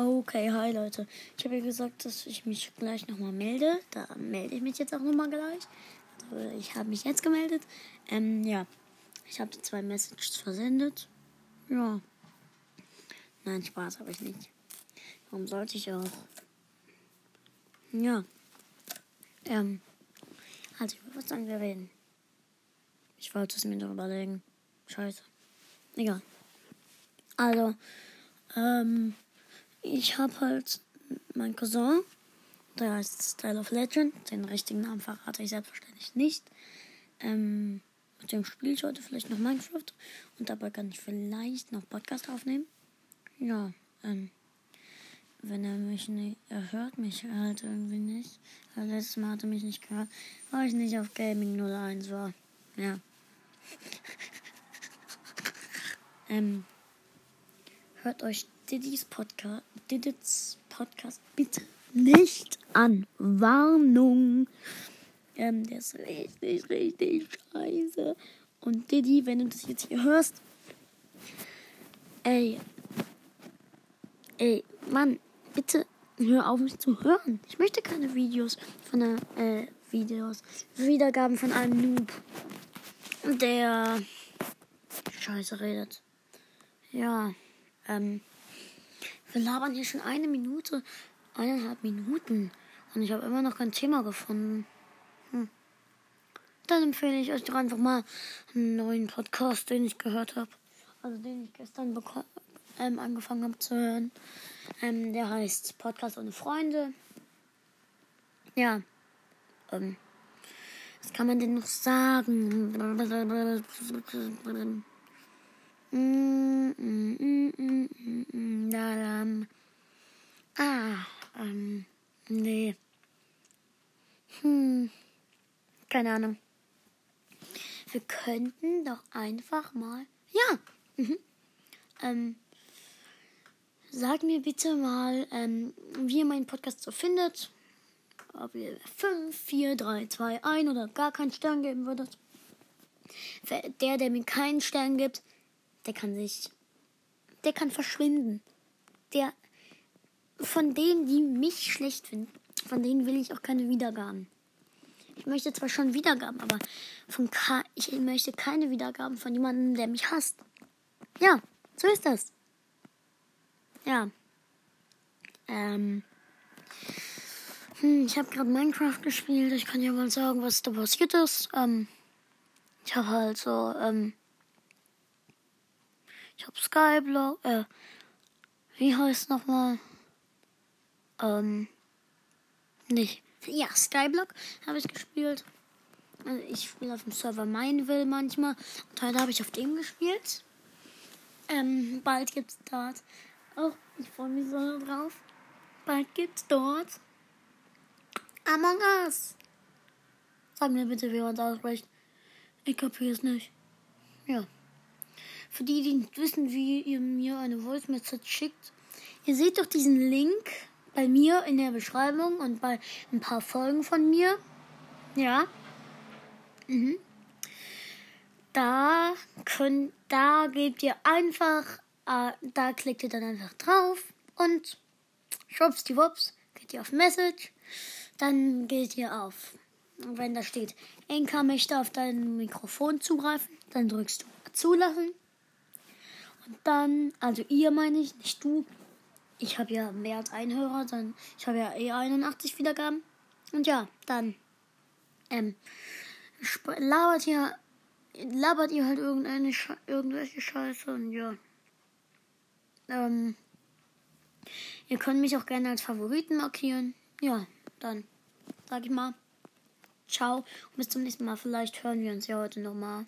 Okay, hi Leute. Ich habe ja gesagt, dass ich mich gleich nochmal melde. Da melde ich mich jetzt auch nochmal gleich. Also ich habe mich jetzt gemeldet. Ähm, ja. Ich habe die zwei Messages versendet. Ja. Nein, Spaß habe ich nicht. Warum sollte ich auch? Ja. Ähm. Also, über was sollen wir reden? Ich wollte es mir noch überlegen. Scheiße. Egal. Also, ähm, ich habe halt meinen Cousin, der heißt Style of Legend. Den richtigen Namen verrate ich selbstverständlich nicht. Ähm, mit dem spiele ich heute vielleicht noch Minecraft und dabei kann ich vielleicht noch Podcast aufnehmen. Ja, ähm, wenn er mich nicht, er hört mich halt irgendwie nicht. Weil letztes Mal hat er mich nicht gehört, weil ich nicht auf Gaming 01 war. Ja. ähm, hört euch Diddy's Podcast, Diddy's Podcast bitte nicht an. Warnung. Ähm, der ist richtig, richtig scheiße. Und Diddy, wenn du das jetzt hier hörst, ey, ey, Mann, bitte hör auf mich zu hören. Ich möchte keine Videos von der, äh, Videos, Wiedergaben von einem Noob, der Scheiße redet. Ja, ähm, wir labern hier schon eine Minute, eineinhalb Minuten und ich habe immer noch kein Thema gefunden. Hm. Dann empfehle ich euch doch einfach mal einen neuen Podcast, den ich gehört habe. Also den ich gestern ähm, angefangen habe zu hören. Ähm, der heißt Podcast ohne Freunde. Ja. Ähm, was kann man denn noch sagen? Ah, ähm, nee. Hm, keine Ahnung. Wir könnten doch einfach mal. Ja. Mhm. Ähm, Sagt mir bitte mal, ähm, wie ihr meinen Podcast so findet. Ob ihr 5, 4, 3, 2, 1 oder gar keinen Stern geben würdet. Der, der mir keinen Stern gibt, der kann sich. Der kann verschwinden. Der. Von denen, die mich schlecht finden, von denen will ich auch keine Wiedergaben. Ich möchte zwar schon Wiedergaben, aber von Ka ich möchte keine Wiedergaben von jemandem, der mich hasst. Ja, so ist das. Ja. Ähm. Hm, ich habe gerade Minecraft gespielt. Ich kann ja mal sagen, was da passiert ist. Ähm, ich habe halt so, ähm, ich habe Skyblock, äh, wie heißt nochmal? Ähm, nicht. Ja, Skyblock habe ich gespielt. Also ich spiele auf dem Server Mineville manchmal. Und heute habe ich auf dem gespielt. Ähm, bald gibt's dort Oh, ich freue mich so drauf. Bald gibt's dort Among Us. Sag mir bitte, wie man es ausspricht. Ich kapiere es nicht. Ja. Für die, die nicht wissen, wie ihr mir eine Voice Message schickt, ihr seht doch diesen Link bei mir in der Beschreibung und bei ein paar Folgen von mir. Ja. Mhm. Da könnt, da gebt ihr einfach äh, da klickt ihr dann einfach drauf und schwuppsdiwupps geht ihr auf Message. Dann geht ihr auf, wenn da steht, Enka möchte auf dein Mikrofon zugreifen, dann drückst du zulassen. Dann, also ihr meine ich, nicht du. Ich habe ja mehr als einen Hörer, dann ich habe ja eh 81 Wiedergaben. Und ja, dann ähm, labert ihr, labert ihr halt irgendeine irgendwelche Scheiße und ja. Ähm, ihr könnt mich auch gerne als Favoriten markieren. Ja, dann sag ich mal. Ciao und bis zum nächsten Mal. Vielleicht hören wir uns ja heute nochmal.